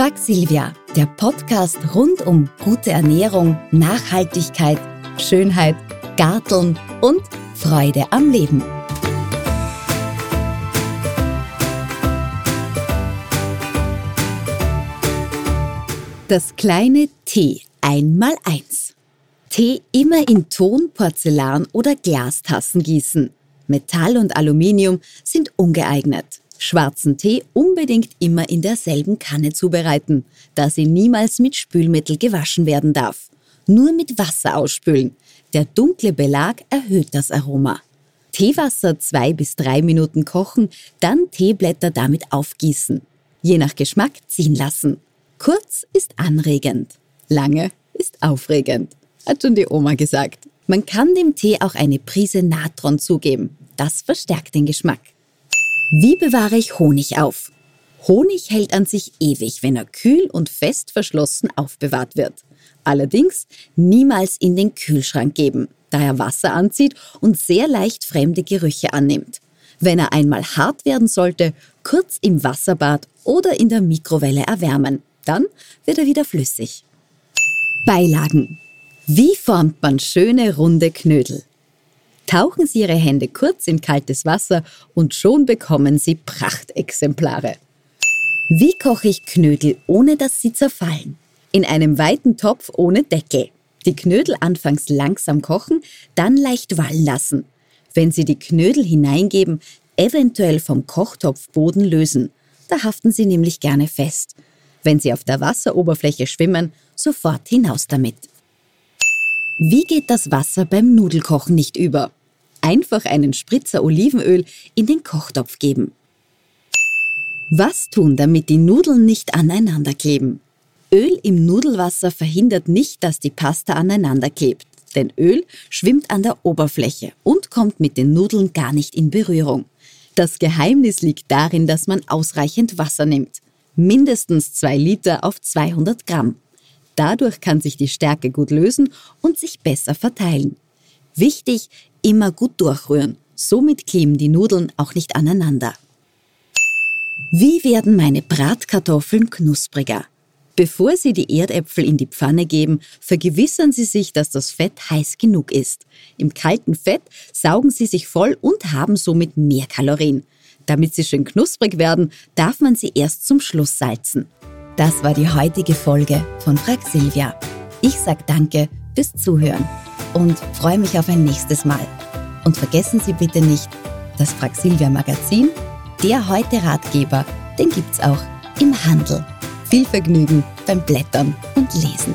Frag Silvia, der Podcast rund um gute Ernährung, Nachhaltigkeit, Schönheit, Garteln und Freude am Leben. Das kleine T einmal eins. Tee immer in Ton, Porzellan oder Glastassen gießen. Metall und Aluminium sind ungeeignet. Schwarzen Tee unbedingt immer in derselben Kanne zubereiten, da sie niemals mit Spülmittel gewaschen werden darf. Nur mit Wasser ausspülen. Der dunkle Belag erhöht das Aroma. Teewasser zwei bis drei Minuten kochen, dann Teeblätter damit aufgießen. Je nach Geschmack ziehen lassen. Kurz ist anregend, lange ist aufregend, hat schon die Oma gesagt. Man kann dem Tee auch eine Prise Natron zugeben. Das verstärkt den Geschmack. Wie bewahre ich Honig auf? Honig hält an sich ewig, wenn er kühl und fest verschlossen aufbewahrt wird. Allerdings niemals in den Kühlschrank geben, da er Wasser anzieht und sehr leicht fremde Gerüche annimmt. Wenn er einmal hart werden sollte, kurz im Wasserbad oder in der Mikrowelle erwärmen. Dann wird er wieder flüssig. Beilagen. Wie formt man schöne runde Knödel? Tauchen Sie Ihre Hände kurz in kaltes Wasser und schon bekommen Sie Prachtexemplare. Wie koche ich Knödel, ohne dass sie zerfallen? In einem weiten Topf ohne Deckel. Die Knödel anfangs langsam kochen, dann leicht wallen lassen. Wenn Sie die Knödel hineingeben, eventuell vom Kochtopfboden lösen. Da haften sie nämlich gerne fest. Wenn sie auf der Wasseroberfläche schwimmen, sofort hinaus damit. Wie geht das Wasser beim Nudelkochen nicht über? Einfach einen Spritzer Olivenöl in den Kochtopf geben. Was tun, damit die Nudeln nicht aneinander kleben? Öl im Nudelwasser verhindert nicht, dass die Pasta aneinander klebt, denn Öl schwimmt an der Oberfläche und kommt mit den Nudeln gar nicht in Berührung. Das Geheimnis liegt darin, dass man ausreichend Wasser nimmt. Mindestens 2 Liter auf 200 Gramm. Dadurch kann sich die Stärke gut lösen und sich besser verteilen. Wichtig, immer gut durchrühren. Somit kleben die Nudeln auch nicht aneinander. Wie werden meine Bratkartoffeln knuspriger? Bevor Sie die Erdäpfel in die Pfanne geben, vergewissern Sie sich, dass das Fett heiß genug ist. Im kalten Fett saugen sie sich voll und haben somit mehr Kalorien. Damit sie schön knusprig werden, darf man sie erst zum Schluss salzen. Das war die heutige Folge von Frag Silvia. Ich sag Danke fürs Zuhören und freue mich auf ein nächstes Mal. Und vergessen Sie bitte nicht, das Frag Silvia Magazin, der heute Ratgeber, den gibt's auch im Handel. Viel Vergnügen beim Blättern und Lesen.